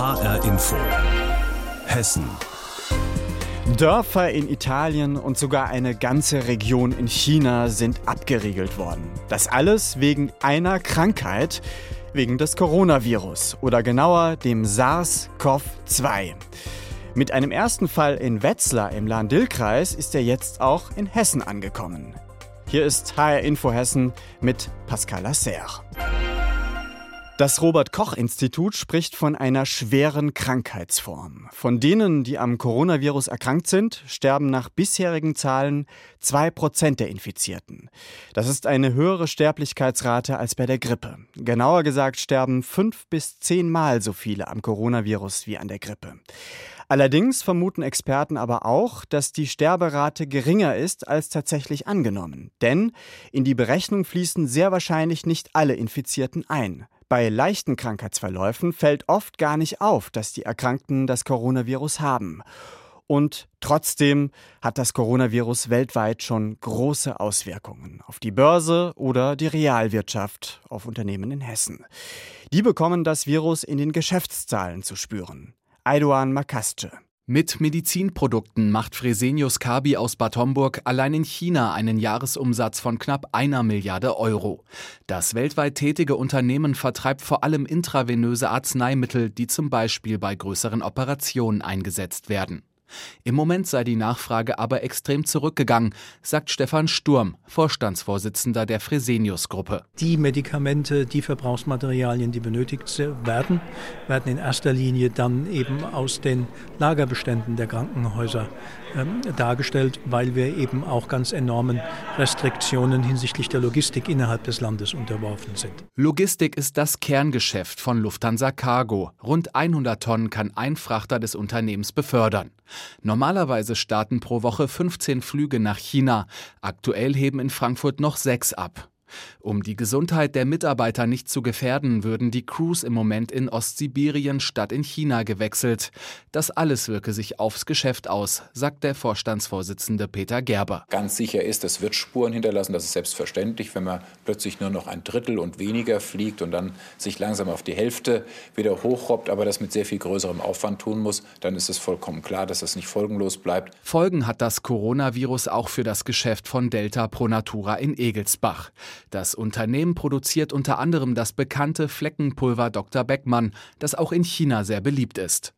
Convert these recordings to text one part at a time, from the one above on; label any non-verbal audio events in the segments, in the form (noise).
HR Info. Hessen. Dörfer in Italien und sogar eine ganze Region in China sind abgeriegelt worden. Das alles wegen einer Krankheit, wegen des Coronavirus oder genauer dem SARS-CoV-2. Mit einem ersten Fall in Wetzlar im Lahn-Dill-Kreis ist er jetzt auch in Hessen angekommen. Hier ist HR Info Hessen mit Pascal Lasserre. Das Robert Koch Institut spricht von einer schweren Krankheitsform. Von denen, die am Coronavirus erkrankt sind, sterben nach bisherigen Zahlen zwei Prozent der Infizierten. Das ist eine höhere Sterblichkeitsrate als bei der Grippe. Genauer gesagt sterben fünf bis zehnmal so viele am Coronavirus wie an der Grippe. Allerdings vermuten Experten aber auch, dass die Sterberate geringer ist als tatsächlich angenommen. Denn in die Berechnung fließen sehr wahrscheinlich nicht alle Infizierten ein. Bei leichten Krankheitsverläufen fällt oft gar nicht auf, dass die Erkrankten das Coronavirus haben. Und trotzdem hat das Coronavirus weltweit schon große Auswirkungen auf die Börse oder die Realwirtschaft, auf Unternehmen in Hessen. Die bekommen das Virus in den Geschäftszahlen zu spüren. Eidoan Makasce. Mit Medizinprodukten macht Fresenius Kabi aus Bad Homburg allein in China einen Jahresumsatz von knapp einer Milliarde Euro. Das weltweit tätige Unternehmen vertreibt vor allem intravenöse Arzneimittel, die zum Beispiel bei größeren Operationen eingesetzt werden. Im Moment sei die Nachfrage aber extrem zurückgegangen, sagt Stefan Sturm, Vorstandsvorsitzender der Fresenius-Gruppe. Die Medikamente, die Verbrauchsmaterialien, die benötigt werden, werden in erster Linie dann eben aus den Lagerbeständen der Krankenhäuser ähm, dargestellt, weil wir eben auch ganz enormen Restriktionen hinsichtlich der Logistik innerhalb des Landes unterworfen sind. Logistik ist das Kerngeschäft von Lufthansa Cargo. Rund 100 Tonnen kann ein Frachter des Unternehmens befördern. Normalerweise starten pro Woche 15 Flüge nach China. Aktuell heben in Frankfurt noch sechs ab. Um die Gesundheit der Mitarbeiter nicht zu gefährden, würden die Crews im Moment in Ostsibirien statt in China gewechselt. Das alles wirke sich aufs Geschäft aus, sagt der Vorstandsvorsitzende Peter Gerber. Ganz sicher ist, es wird Spuren hinterlassen. Das ist selbstverständlich, wenn man plötzlich nur noch ein Drittel und weniger fliegt und dann sich langsam auf die Hälfte wieder hochrobbt, aber das mit sehr viel größerem Aufwand tun muss, dann ist es vollkommen klar, dass das nicht folgenlos bleibt. Folgen hat das Coronavirus auch für das Geschäft von Delta Pro Natura in Egelsbach. Das Unternehmen produziert unter anderem das bekannte Fleckenpulver Dr. Beckmann, das auch in China sehr beliebt ist.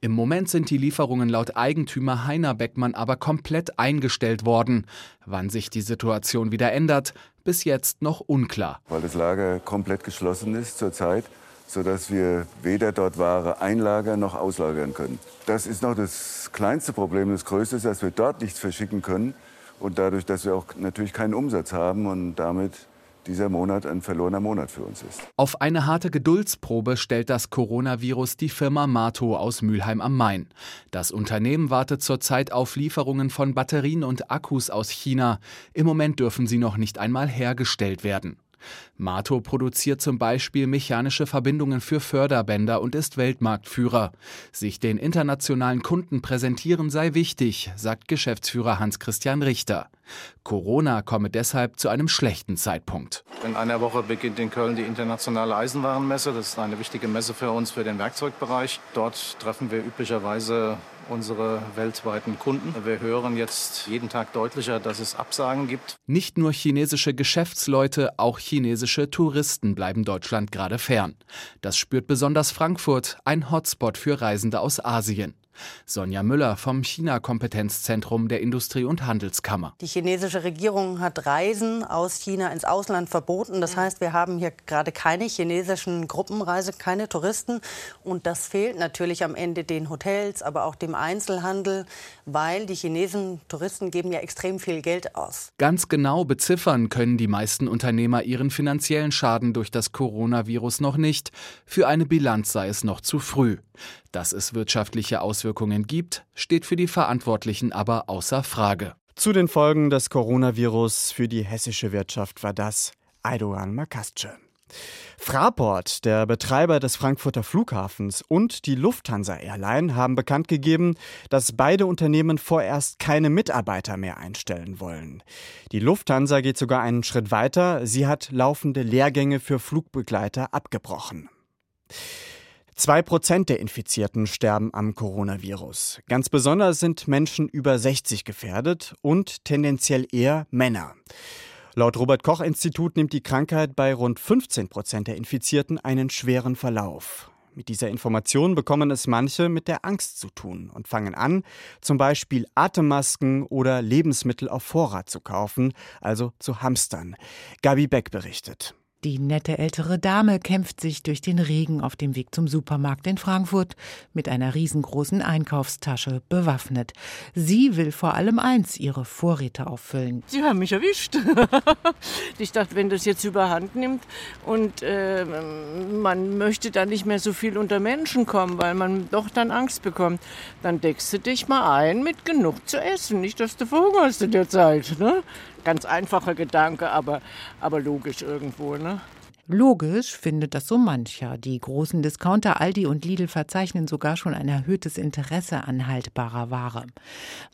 Im Moment sind die Lieferungen laut Eigentümer Heiner Beckmann aber komplett eingestellt worden. Wann sich die Situation wieder ändert, bis jetzt noch unklar. Weil das Lager komplett geschlossen ist zurzeit, sodass wir weder dort Ware einlagern noch auslagern können. Das ist noch das kleinste Problem. Das größte ist, dass wir dort nichts verschicken können und dadurch, dass wir auch natürlich keinen Umsatz haben und damit dieser Monat ein verlorener Monat für uns ist. Auf eine harte Geduldsprobe stellt das Coronavirus die Firma Mato aus Mülheim am Main. Das Unternehmen wartet zurzeit auf Lieferungen von Batterien und Akkus aus China. Im Moment dürfen sie noch nicht einmal hergestellt werden. Mato produziert zum Beispiel mechanische Verbindungen für Förderbänder und ist Weltmarktführer. Sich den internationalen Kunden präsentieren sei wichtig, sagt Geschäftsführer Hans-Christian Richter. Corona komme deshalb zu einem schlechten Zeitpunkt. In einer Woche beginnt in Köln die internationale Eisenwarenmesse. Das ist eine wichtige Messe für uns für den Werkzeugbereich. Dort treffen wir üblicherweise unsere weltweiten Kunden. Wir hören jetzt jeden Tag deutlicher, dass es Absagen gibt. Nicht nur chinesische Geschäftsleute, auch chinesische Touristen bleiben Deutschland gerade fern. Das spürt besonders Frankfurt, ein Hotspot für Reisende aus Asien. Sonja Müller vom China-Kompetenzzentrum der Industrie- und Handelskammer. Die chinesische Regierung hat Reisen aus China ins Ausland verboten. Das heißt, wir haben hier gerade keine chinesischen Gruppenreise, keine Touristen. Und das fehlt natürlich am Ende den Hotels, aber auch dem Einzelhandel, weil die Chinesen Touristen geben ja extrem viel Geld aus. Ganz genau beziffern können die meisten Unternehmer ihren finanziellen Schaden durch das Coronavirus noch nicht. Für eine Bilanz sei es noch zu früh. Dass es wirtschaftliche Auswirkungen gibt, steht für die Verantwortlichen aber außer Frage. Zu den Folgen des Coronavirus für die hessische Wirtschaft war das Aydogan Makasce. Fraport, der Betreiber des Frankfurter Flughafens und die Lufthansa Airline haben bekannt gegeben, dass beide Unternehmen vorerst keine Mitarbeiter mehr einstellen wollen. Die Lufthansa geht sogar einen Schritt weiter. Sie hat laufende Lehrgänge für Flugbegleiter abgebrochen. Zwei Prozent der Infizierten sterben am Coronavirus. Ganz besonders sind Menschen über 60 gefährdet und tendenziell eher Männer. Laut Robert Koch Institut nimmt die Krankheit bei rund 15 Prozent der Infizierten einen schweren Verlauf. Mit dieser Information bekommen es manche mit der Angst zu tun und fangen an, zum Beispiel Atemmasken oder Lebensmittel auf Vorrat zu kaufen, also zu hamstern. Gabi Beck berichtet. Die nette ältere Dame kämpft sich durch den Regen auf dem Weg zum Supermarkt in Frankfurt mit einer riesengroßen Einkaufstasche bewaffnet. Sie will vor allem eins, ihre Vorräte auffüllen. Sie haben mich erwischt. (laughs) ich dachte, wenn das jetzt überhand nimmt und äh, man möchte dann nicht mehr so viel unter Menschen kommen, weil man doch dann Angst bekommt, dann deckst du dich mal ein mit genug zu essen. Nicht, dass du verhungerst in der Zeit. Ne? Ganz einfacher Gedanke, aber, aber logisch irgendwo. Ne? Logisch findet das so mancher. Die großen Discounter Aldi und Lidl verzeichnen sogar schon ein erhöhtes Interesse an haltbarer Ware.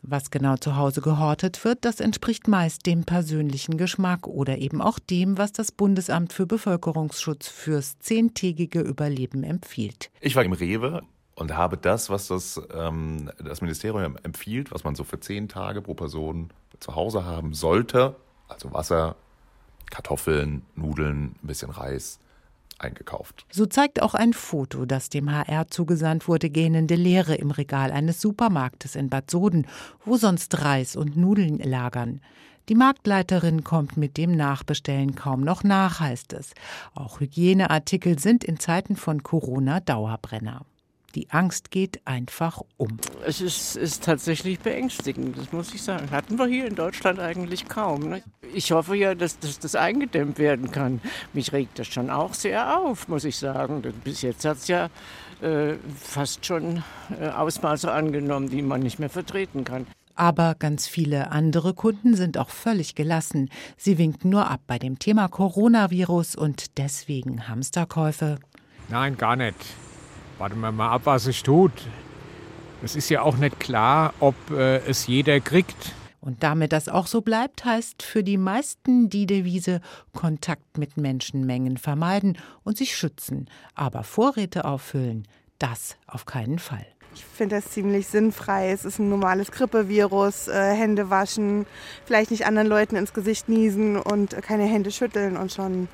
Was genau zu Hause gehortet wird, das entspricht meist dem persönlichen Geschmack oder eben auch dem, was das Bundesamt für Bevölkerungsschutz fürs zehntägige Überleben empfiehlt. Ich war im Rewe und habe das, was das, ähm, das Ministerium empfiehlt, was man so für zehn Tage pro Person zu Hause haben sollte, also Wasser, Kartoffeln, Nudeln, ein bisschen Reis, eingekauft. So zeigt auch ein Foto, das dem HR zugesandt wurde, gähnende Leere im Regal eines Supermarktes in Bad Soden, wo sonst Reis und Nudeln lagern. Die Marktleiterin kommt mit dem Nachbestellen kaum noch nach, heißt es. Auch Hygieneartikel sind in Zeiten von Corona Dauerbrenner. Die Angst geht einfach um. Es ist, ist, tatsächlich beängstigend, das muss ich sagen. Hatten wir hier in Deutschland eigentlich kaum. Ne? Ich hoffe ja, dass, dass, das eingedämmt werden kann. Mich regt das schon auch sehr auf, muss ich sagen. Bis jetzt hat es ja äh, fast schon äh, Ausmaße angenommen, die man nicht mehr vertreten kann. Aber ganz viele andere Kunden sind auch völlig gelassen. Sie winken nur ab bei dem Thema Coronavirus und deswegen Hamsterkäufe. Nein, gar nicht warten wir mal ab, was es tut. Es ist ja auch nicht klar, ob äh, es jeder kriegt. Und damit das auch so bleibt, heißt für die meisten die Devise Kontakt mit Menschenmengen vermeiden und sich schützen. Aber Vorräte auffüllen, das auf keinen Fall. Ich finde das ziemlich sinnfrei. Es ist ein normales Grippevirus. Äh, Hände waschen, vielleicht nicht anderen Leuten ins Gesicht niesen und keine Hände schütteln und schon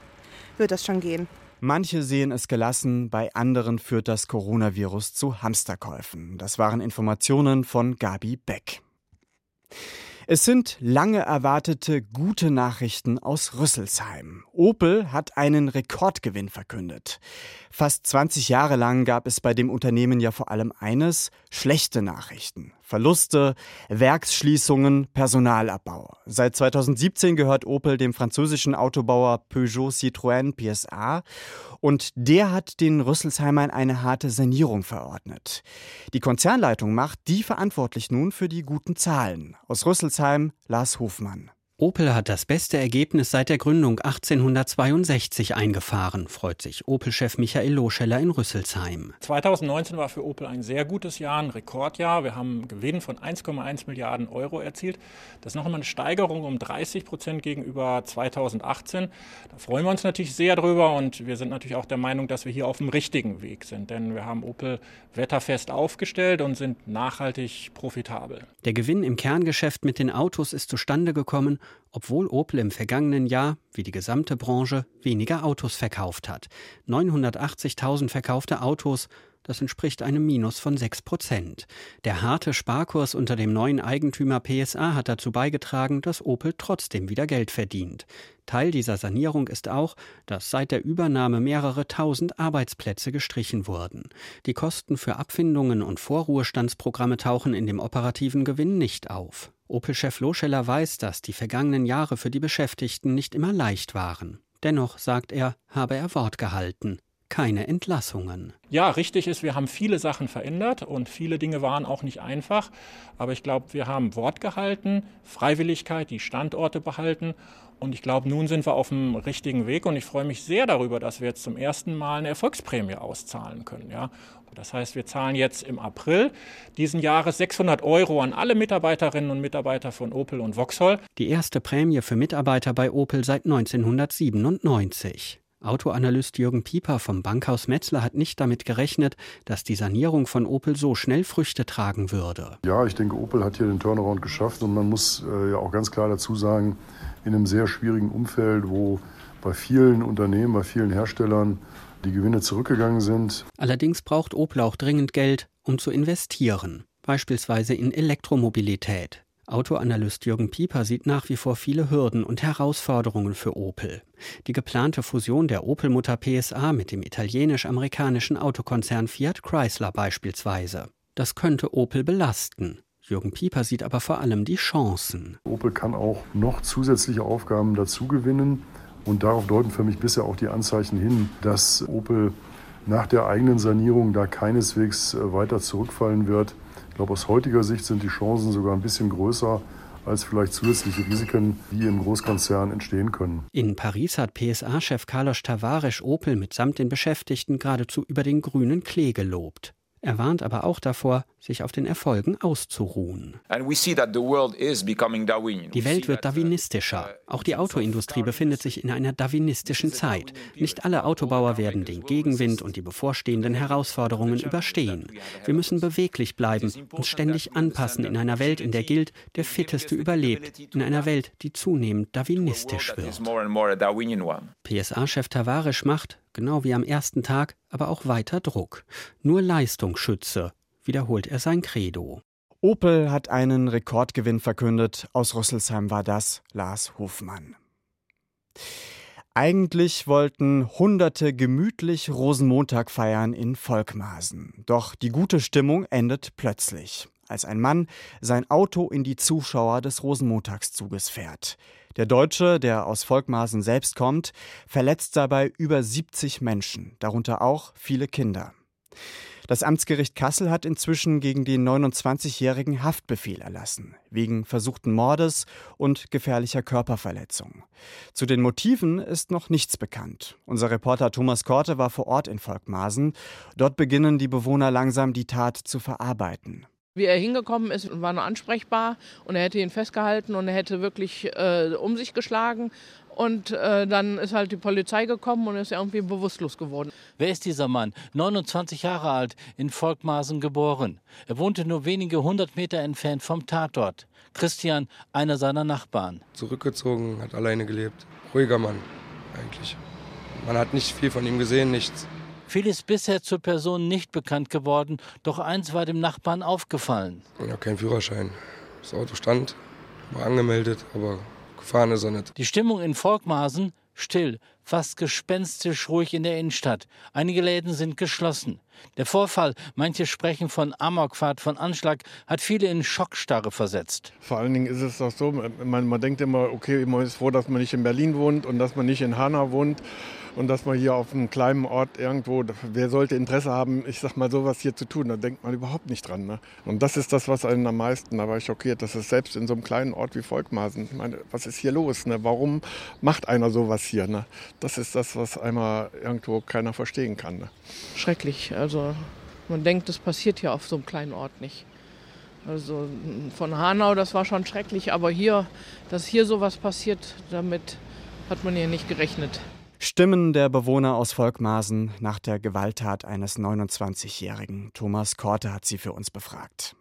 wird das schon gehen. Manche sehen es gelassen, bei anderen führt das Coronavirus zu Hamsterkäufen. Das waren Informationen von Gabi Beck. Es sind lange erwartete gute Nachrichten aus Rüsselsheim. Opel hat einen Rekordgewinn verkündet. Fast 20 Jahre lang gab es bei dem Unternehmen ja vor allem eines, schlechte Nachrichten. Verluste, Werksschließungen, Personalabbau. Seit 2017 gehört Opel dem französischen Autobauer Peugeot Citroën PSA und der hat den Rüsselsheimern eine harte Sanierung verordnet. Die Konzernleitung macht die verantwortlich nun für die guten Zahlen. Aus Rüsselsheim Lars Hofmann. Opel hat das beste Ergebnis seit der Gründung 1862 eingefahren, freut sich Opel-Chef Michael Loscheller in Rüsselsheim. 2019 war für Opel ein sehr gutes Jahr, ein Rekordjahr. Wir haben einen Gewinn von 1,1 Milliarden Euro erzielt. Das ist noch einmal eine Steigerung um 30 Prozent gegenüber 2018. Da freuen wir uns natürlich sehr drüber und wir sind natürlich auch der Meinung, dass wir hier auf dem richtigen Weg sind. Denn wir haben Opel wetterfest aufgestellt und sind nachhaltig profitabel. Der Gewinn im Kerngeschäft mit den Autos ist zustande gekommen, obwohl Opel im vergangenen Jahr, wie die gesamte Branche, weniger Autos verkauft hat. 980.000 verkaufte Autos, das entspricht einem Minus von 6 Prozent. Der harte Sparkurs unter dem neuen Eigentümer PSA hat dazu beigetragen, dass Opel trotzdem wieder Geld verdient. Teil dieser Sanierung ist auch, dass seit der Übernahme mehrere tausend Arbeitsplätze gestrichen wurden. Die Kosten für Abfindungen und Vorruhestandsprogramme tauchen in dem operativen Gewinn nicht auf. Opel-Chef Loscheller weiß, dass die vergangenen Jahre für die Beschäftigten nicht immer leicht waren. Dennoch, sagt er, habe er Wort gehalten. Keine Entlassungen. Ja, richtig ist, wir haben viele Sachen verändert und viele Dinge waren auch nicht einfach. Aber ich glaube, wir haben Wort gehalten, Freiwilligkeit, die Standorte behalten. Und ich glaube, nun sind wir auf dem richtigen Weg und ich freue mich sehr darüber, dass wir jetzt zum ersten Mal eine Erfolgsprämie auszahlen können. Ja. Das heißt, wir zahlen jetzt im April diesen Jahres 600 Euro an alle Mitarbeiterinnen und Mitarbeiter von Opel und Vauxhall. Die erste Prämie für Mitarbeiter bei Opel seit 1997. Autoanalyst Jürgen Pieper vom Bankhaus Metzler hat nicht damit gerechnet, dass die Sanierung von Opel so schnell Früchte tragen würde. Ja, ich denke, Opel hat hier den Turnaround geschafft und man muss äh, ja auch ganz klar dazu sagen, in einem sehr schwierigen Umfeld, wo bei vielen Unternehmen, bei vielen Herstellern die Gewinne zurückgegangen sind. Allerdings braucht Opel auch dringend Geld, um zu investieren, beispielsweise in Elektromobilität. Autoanalyst Jürgen Pieper sieht nach wie vor viele Hürden und Herausforderungen für Opel. Die geplante Fusion der Opel-Mutter PSA mit dem italienisch-amerikanischen Autokonzern Fiat Chrysler beispielsweise. Das könnte Opel belasten. Jürgen Pieper sieht aber vor allem die Chancen. Opel kann auch noch zusätzliche Aufgaben dazugewinnen. Und darauf deuten für mich bisher auch die Anzeichen hin, dass Opel nach der eigenen Sanierung da keineswegs äh, weiter zurückfallen wird. Ich glaube, aus heutiger Sicht sind die Chancen sogar ein bisschen größer als vielleicht zusätzliche Risiken, die im Großkonzern entstehen können. In Paris hat PSA-Chef Carlos Tavares Opel mitsamt den Beschäftigten geradezu über den grünen Klee gelobt. Er warnt aber auch davor, sich auf den Erfolgen auszuruhen. Die Welt wird darwinistischer. Auch die Autoindustrie befindet sich in einer darwinistischen Zeit. Nicht alle Autobauer werden den Gegenwind und die bevorstehenden Herausforderungen überstehen. Wir müssen beweglich bleiben, uns ständig anpassen in einer Welt, in der gilt, der Fitteste überlebt, in einer Welt, die zunehmend darwinistisch wird. PSA-Chef Tavares macht, genau wie am ersten Tag, aber auch weiter Druck. Nur Leistung schütze, wiederholt er sein Credo. Opel hat einen Rekordgewinn verkündet. Aus Rüsselsheim war das Lars Hofmann. Eigentlich wollten Hunderte gemütlich Rosenmontag feiern in Volkmaßen. Doch die gute Stimmung endet plötzlich, als ein Mann sein Auto in die Zuschauer des Rosenmontagszuges fährt. Der Deutsche, der aus Volkmaßen selbst kommt, verletzt dabei über 70 Menschen, darunter auch viele Kinder. Das Amtsgericht Kassel hat inzwischen gegen den 29-jährigen Haftbefehl erlassen, wegen versuchten Mordes und gefährlicher Körperverletzung. Zu den Motiven ist noch nichts bekannt. Unser Reporter Thomas Korte war vor Ort in Volkmaßen. Dort beginnen die Bewohner langsam die Tat zu verarbeiten. Wie er hingekommen ist, war nur ansprechbar und er hätte ihn festgehalten und er hätte wirklich äh, um sich geschlagen. Und äh, dann ist halt die Polizei gekommen und ist irgendwie bewusstlos geworden. Wer ist dieser Mann? 29 Jahre alt, in Volkmaßen geboren. Er wohnte nur wenige hundert Meter entfernt vom Tatort. Christian, einer seiner Nachbarn. Zurückgezogen, hat alleine gelebt. Ruhiger Mann, eigentlich. Man hat nicht viel von ihm gesehen, nichts. Viel ist bisher zur Person nicht bekannt geworden, doch eins war dem Nachbarn aufgefallen. Ja, kein Führerschein. Das Auto stand, war angemeldet, aber gefahren ist er nicht. Die Stimmung in Volkmaßen still, fast gespenstisch ruhig in der Innenstadt. Einige Läden sind geschlossen. Der Vorfall, manche sprechen von Amokfahrt, von Anschlag, hat viele in Schockstarre versetzt. Vor allen Dingen ist es doch so, man, man denkt immer, okay, man ist froh, dass man nicht in Berlin wohnt und dass man nicht in Hanau wohnt und dass man hier auf einem kleinen Ort irgendwo, wer sollte Interesse haben, ich sag mal, sowas hier zu tun, da denkt man überhaupt nicht dran. Ne? Und das ist das, was einen am meisten dabei schockiert, dass es selbst in so einem kleinen Ort wie Volkmaßen, ich meine, was ist hier los? Ne? Warum macht einer sowas hier? Ne? Das ist das, was einmal irgendwo keiner verstehen kann. Ne? Schrecklich, also man denkt, das passiert hier auf so einem kleinen Ort nicht. Also von Hanau, das war schon schrecklich, aber hier, dass hier sowas passiert, damit hat man ja nicht gerechnet. Stimmen der Bewohner aus Volkmaßen nach der Gewalttat eines 29-Jährigen. Thomas Korte hat sie für uns befragt.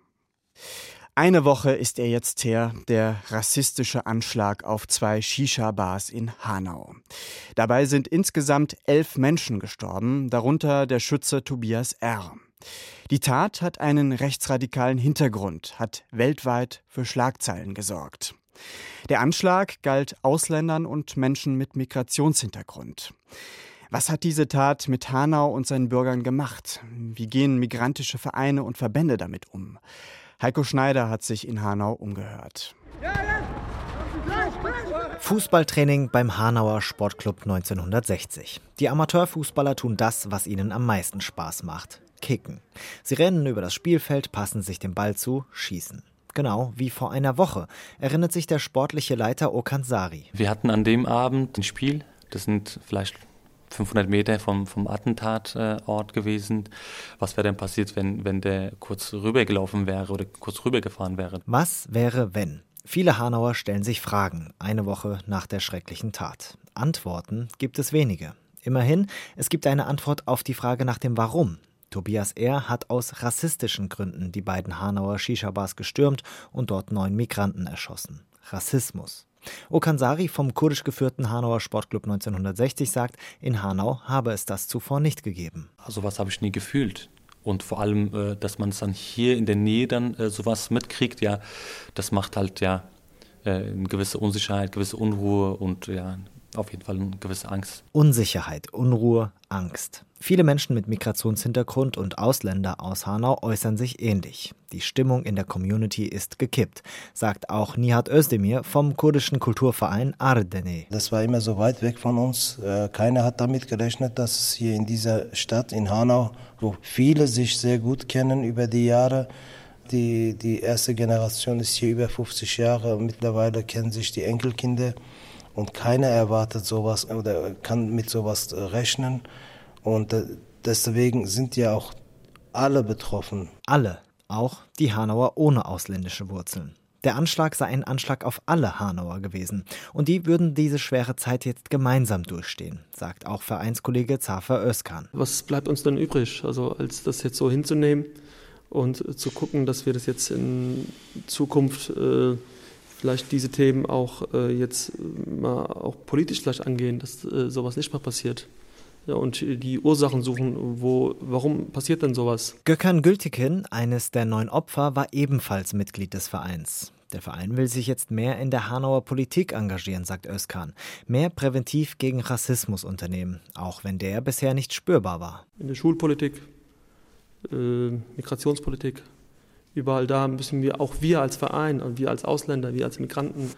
Eine Woche ist er jetzt her, der rassistische Anschlag auf zwei Shisha-Bars in Hanau. Dabei sind insgesamt elf Menschen gestorben, darunter der Schütze Tobias R. Die Tat hat einen rechtsradikalen Hintergrund, hat weltweit für Schlagzeilen gesorgt. Der Anschlag galt Ausländern und Menschen mit Migrationshintergrund. Was hat diese Tat mit Hanau und seinen Bürgern gemacht? Wie gehen migrantische Vereine und Verbände damit um? Heiko Schneider hat sich in Hanau umgehört. Fußballtraining beim Hanauer Sportclub 1960. Die Amateurfußballer tun das, was ihnen am meisten Spaß macht. Kicken. Sie rennen über das Spielfeld, passen sich dem Ball zu, schießen. Genau wie vor einer Woche, erinnert sich der sportliche Leiter Okansari. Wir hatten an dem Abend ein Spiel, das sind vielleicht 500 Meter vom, vom Attentatort gewesen. Was wäre denn passiert, wenn, wenn der kurz rübergelaufen wäre oder kurz rübergefahren wäre? Was wäre, wenn? Viele Hanauer stellen sich Fragen, eine Woche nach der schrecklichen Tat. Antworten gibt es wenige. Immerhin, es gibt eine Antwort auf die Frage nach dem Warum. Tobias R. hat aus rassistischen Gründen die beiden Hanauer Shisha-Bars gestürmt und dort neun Migranten erschossen. Rassismus. Okansari vom kurdisch geführten Hanauer Sportclub 1960 sagt, in Hanau habe es das zuvor nicht gegeben. Also was habe ich nie gefühlt. Und vor allem, äh, dass man es dann hier in der Nähe dann äh, sowas mitkriegt, ja, das macht halt ja äh, eine gewisse Unsicherheit, gewisse Unruhe und ja, auf jeden Fall eine gewisse Angst. Unsicherheit, Unruhe, Angst. Viele Menschen mit Migrationshintergrund und Ausländer aus Hanau äußern sich ähnlich. Die Stimmung in der Community ist gekippt, sagt auch Nihat Özdemir vom kurdischen Kulturverein Ardene. Das war immer so weit weg von uns. Äh, keiner hat damit gerechnet, dass es hier in dieser Stadt, in Hanau, wo viele sich sehr gut kennen über die Jahre, die, die erste Generation ist hier über 50 Jahre, mittlerweile kennen sich die Enkelkinder und keiner erwartet sowas oder kann mit sowas rechnen. Und äh, deswegen sind ja auch alle betroffen. Alle, auch die Hanauer ohne ausländische Wurzeln. Der Anschlag sei ein Anschlag auf alle Hanauer gewesen. Und die würden diese schwere Zeit jetzt gemeinsam durchstehen, sagt auch Vereinskollege Zafer Özkan. Was bleibt uns dann übrig, also als das jetzt so hinzunehmen und zu gucken, dass wir das jetzt in Zukunft äh, vielleicht diese Themen auch äh, jetzt mal auch politisch vielleicht angehen, dass äh, sowas nicht mehr passiert ja, und die Ursachen suchen, wo, warum passiert denn sowas? Gökhan Gültekin, eines der neun Opfer, war ebenfalls Mitglied des Vereins. Der Verein will sich jetzt mehr in der Hanauer Politik engagieren, sagt Özkan. Mehr präventiv gegen Rassismus unternehmen, auch wenn der bisher nicht spürbar war. In der Schulpolitik, äh, Migrationspolitik, überall da müssen wir, auch wir als Verein und wir als Ausländer, wir als Migranten,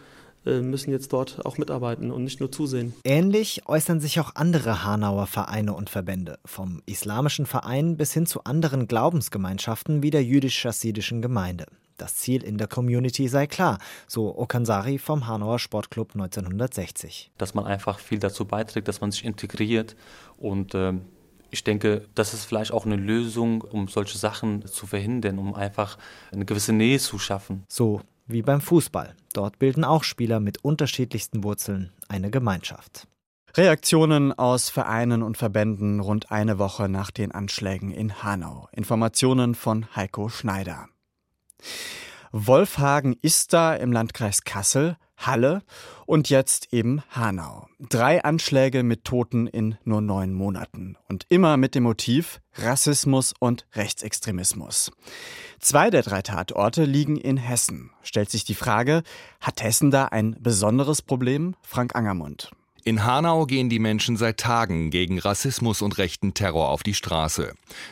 äh, müssen jetzt dort auch mitarbeiten und nicht nur zusehen. Ähnlich äußern sich auch andere Hanauer Vereine und Verbände, vom islamischen Verein bis hin zu anderen Glaubensgemeinschaften wie der jüdisch-chassidischen Gemeinde. Das Ziel in der Community sei klar, so Okansari vom Hanauer Sportclub 1960. Dass man einfach viel dazu beiträgt, dass man sich integriert und äh, ich denke, das ist vielleicht auch eine Lösung, um solche Sachen zu verhindern, um einfach eine gewisse Nähe zu schaffen. So wie beim Fußball. Dort bilden auch Spieler mit unterschiedlichsten Wurzeln eine Gemeinschaft. Reaktionen aus Vereinen und Verbänden rund eine Woche nach den Anschlägen in Hanau. Informationen von Heiko Schneider. Wolfhagen ist da im Landkreis Kassel Halle und jetzt eben Hanau. Drei Anschläge mit Toten in nur neun Monaten und immer mit dem Motiv Rassismus und Rechtsextremismus. Zwei der drei Tatorte liegen in Hessen. Stellt sich die Frage, hat Hessen da ein besonderes Problem? Frank Angermund. In Hanau gehen die Menschen seit Tagen gegen Rassismus und rechten Terror auf die Straße.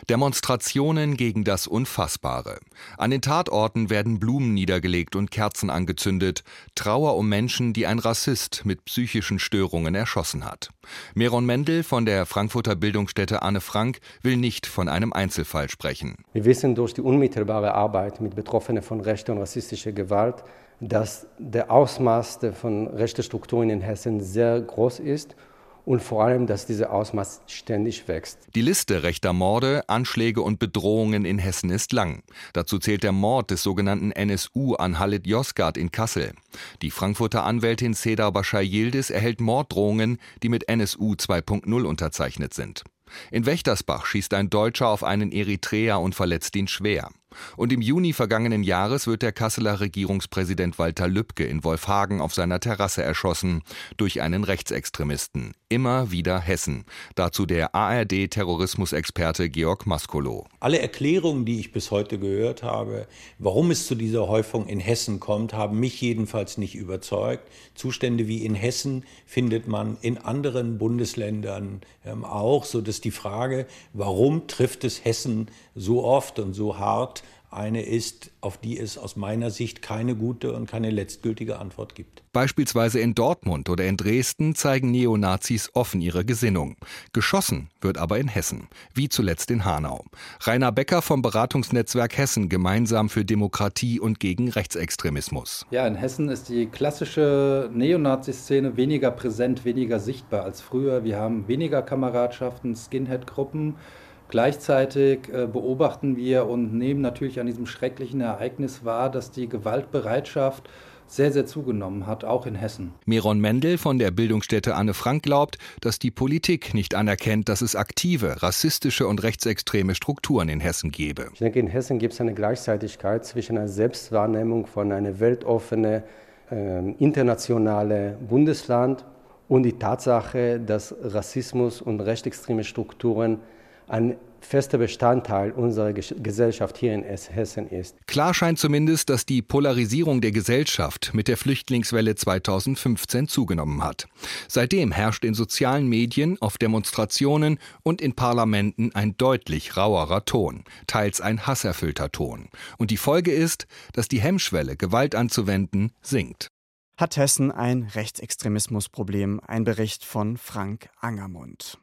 Demonstrationen gegen das Unfassbare. An den Tatorten werden Blumen niedergelegt und Kerzen angezündet. Trauer um Menschen, die ein Rassist mit psychischen Störungen erschossen hat. Meron Mendel von der Frankfurter Bildungsstätte Anne Frank will nicht von einem Einzelfall sprechen. Wir wissen durch die unmittelbare Arbeit mit Betroffenen von rechter und rassistischer Gewalt, dass der Ausmaß von rechten Strukturen in Hessen sehr groß ist und vor allem, dass dieser Ausmaß ständig wächst. Die Liste rechter Morde, Anschläge und Bedrohungen in Hessen ist lang. Dazu zählt der Mord des sogenannten NSU an Halit Yozgat in Kassel. Die Frankfurter Anwältin Seda Bashar Yildiz erhält Morddrohungen, die mit NSU 2.0 unterzeichnet sind. In Wächtersbach schießt ein Deutscher auf einen Eritreer und verletzt ihn schwer. Und im Juni vergangenen Jahres wird der Kasseler Regierungspräsident Walter Lübcke in Wolfhagen auf seiner Terrasse erschossen durch einen Rechtsextremisten. Immer wieder Hessen. Dazu der ARD-Terrorismusexperte Georg Maskolo. Alle Erklärungen, die ich bis heute gehört habe, warum es zu dieser Häufung in Hessen kommt, haben mich jedenfalls nicht überzeugt. Zustände wie in Hessen findet man in anderen Bundesländern ähm, auch, so dass die Frage, warum trifft es Hessen so oft und so hart, eine ist, auf die es aus meiner Sicht keine gute und keine letztgültige Antwort gibt. Beispielsweise in Dortmund oder in Dresden zeigen Neonazis offen ihre Gesinnung. Geschossen wird aber in Hessen, wie zuletzt in Hanau. Rainer Becker vom Beratungsnetzwerk Hessen gemeinsam für Demokratie und gegen Rechtsextremismus. Ja, in Hessen ist die klassische Neonazi-Szene weniger präsent, weniger sichtbar als früher. Wir haben weniger Kameradschaften, Skinhead-Gruppen. Gleichzeitig äh, beobachten wir und nehmen natürlich an diesem schrecklichen Ereignis wahr, dass die Gewaltbereitschaft sehr, sehr zugenommen hat, auch in Hessen. Miron Mendel von der Bildungsstätte Anne Frank glaubt, dass die Politik nicht anerkennt, dass es aktive, rassistische und rechtsextreme Strukturen in Hessen gebe. Ich denke, in Hessen gibt es eine Gleichzeitigkeit zwischen einer Selbstwahrnehmung von einem weltoffenen, äh, internationalen Bundesland und die Tatsache, dass Rassismus und rechtsextreme Strukturen ein fester Bestandteil unserer Gesellschaft hier in Hessen ist. Klar scheint zumindest, dass die Polarisierung der Gesellschaft mit der Flüchtlingswelle 2015 zugenommen hat. Seitdem herrscht in sozialen Medien, auf Demonstrationen und in Parlamenten ein deutlich rauerer Ton, teils ein hasserfüllter Ton. Und die Folge ist, dass die Hemmschwelle, Gewalt anzuwenden, sinkt. Hat Hessen ein Rechtsextremismusproblem? Ein Bericht von Frank Angermund.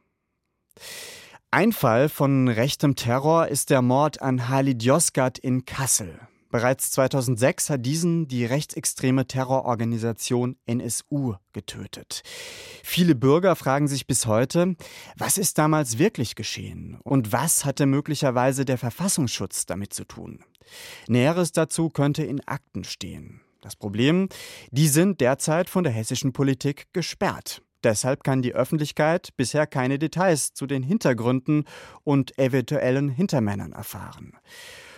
Ein Fall von rechtem Terror ist der Mord an Halid Yozgat in Kassel. Bereits 2006 hat diesen die rechtsextreme Terrororganisation NSU getötet. Viele Bürger fragen sich bis heute, was ist damals wirklich geschehen und was hatte möglicherweise der Verfassungsschutz damit zu tun? Näheres dazu könnte in Akten stehen. Das Problem, die sind derzeit von der hessischen Politik gesperrt. Deshalb kann die Öffentlichkeit bisher keine Details zu den Hintergründen und eventuellen Hintermännern erfahren.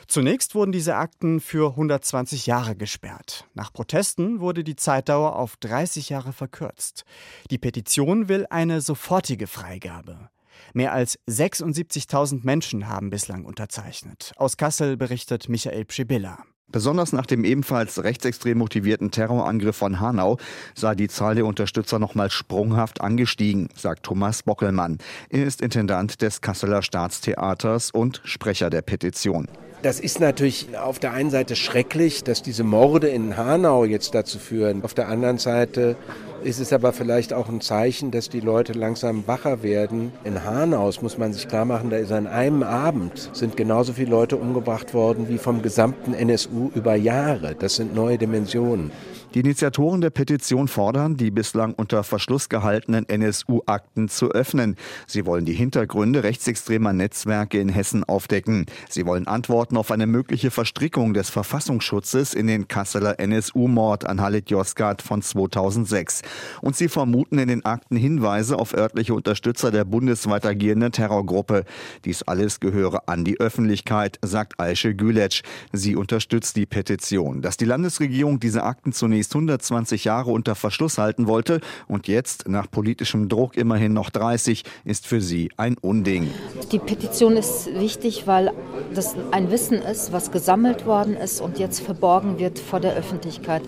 Zunächst wurden diese Akten für 120 Jahre gesperrt. Nach Protesten wurde die Zeitdauer auf 30 Jahre verkürzt. Die Petition will eine sofortige Freigabe. Mehr als 76.000 Menschen haben bislang unterzeichnet. Aus Kassel berichtet Michael Pschibilla. Besonders nach dem ebenfalls rechtsextrem motivierten Terrorangriff von Hanau sei die Zahl der Unterstützer nochmal sprunghaft angestiegen, sagt Thomas Bockelmann. Er ist Intendant des Kasseler Staatstheaters und Sprecher der Petition. Das ist natürlich auf der einen Seite schrecklich, dass diese Morde in Hanau jetzt dazu führen. Auf der anderen Seite ist es aber vielleicht auch ein Zeichen, dass die Leute langsam wacher werden. In Hanaus muss man sich klar machen, da ist an einem Abend sind genauso viele Leute umgebracht worden wie vom gesamten NSU über Jahre. Das sind neue Dimensionen. Die Initiatoren der Petition fordern, die bislang unter Verschluss gehaltenen NSU-Akten zu öffnen. Sie wollen die Hintergründe rechtsextremer Netzwerke in Hessen aufdecken. Sie wollen Antworten auf eine mögliche Verstrickung des Verfassungsschutzes in den Kasseler NSU-Mord an Halit Yozgat von 2006. Und sie vermuten in den Akten Hinweise auf örtliche Unterstützer der bundesweit agierenden Terrorgruppe. Dies alles gehöre an die Öffentlichkeit, sagt Aische Gületsch. Sie unterstützt die Petition. Dass die Landesregierung diese Akten zunächst zunächst 120 Jahre unter Verschluss halten wollte und jetzt nach politischem Druck immerhin noch 30, ist für sie ein Unding. Die Petition ist wichtig, weil das ein Wissen ist, was gesammelt worden ist und jetzt verborgen wird vor der Öffentlichkeit.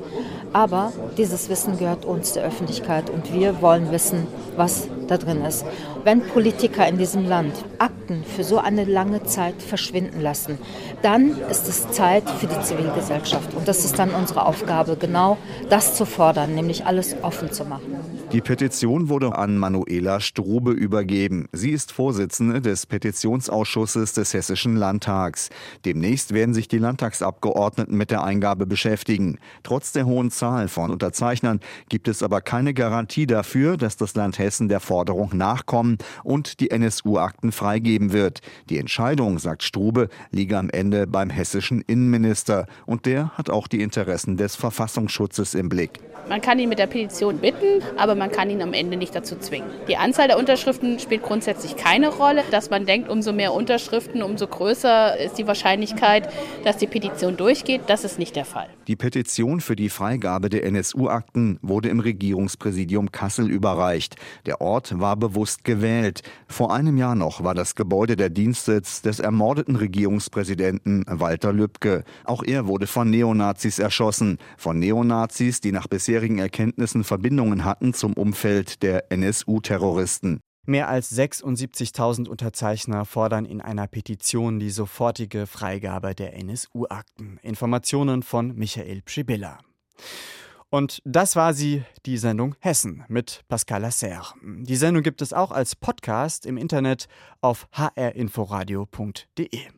Aber dieses Wissen gehört uns, der Öffentlichkeit, und wir wollen wissen, was da drin ist. Wenn Politiker in diesem Land Akten für so eine lange Zeit verschwinden lassen, dann ist es Zeit für die Zivilgesellschaft. Und das ist dann unsere Aufgabe, genau das zu fordern, nämlich alles offen zu machen. Die Petition wurde an Manuela Strube übergeben. Sie ist Vorsitzende des Petitionsausschusses des Hessischen Landtags. Demnächst werden sich die Landtagsabgeordneten mit der Eingabe beschäftigen. Trotz der hohen Zahl von Unterzeichnern gibt es aber keine Garantie dafür, dass das Land Hessen der Forderung nachkommen und die NSU-Akten freigeben wird. Die Entscheidung, sagt Strube, liege am Ende beim hessischen Innenminister. Und der hat auch die Interessen des Verfassungsschutzes im Blick. Man kann ihn mit der Petition bitten, aber man kann ihn am Ende nicht dazu zwingen. Die Anzahl der Unterschriften spielt grundsätzlich keine Rolle. Dass man denkt, umso mehr Unterschriften, umso größer ist die Wahrscheinlichkeit, dass die Petition durchgeht. Das ist nicht der Fall. Die Petition für die Freigabe der NSU-Akten wurde im Regierungspräsidium Kassel überreicht. Der Ort war bewusst gewählt. Vor einem Jahr noch war das Gebäude der Dienstsitz des ermordeten Regierungspräsidenten Walter Lübcke. Auch er wurde von Neonazis erschossen. Von Neonazis, die nach bisherigen Erkenntnissen Verbindungen hatten zum Umfeld der NSU-Terroristen. Mehr als 76.000 Unterzeichner fordern in einer Petition die sofortige Freigabe der NSU-Akten. Informationen von Michael Pschibilla. Und das war sie, die Sendung Hessen mit Pascal Lasserre. Die Sendung gibt es auch als Podcast im Internet auf hrinforadio.de.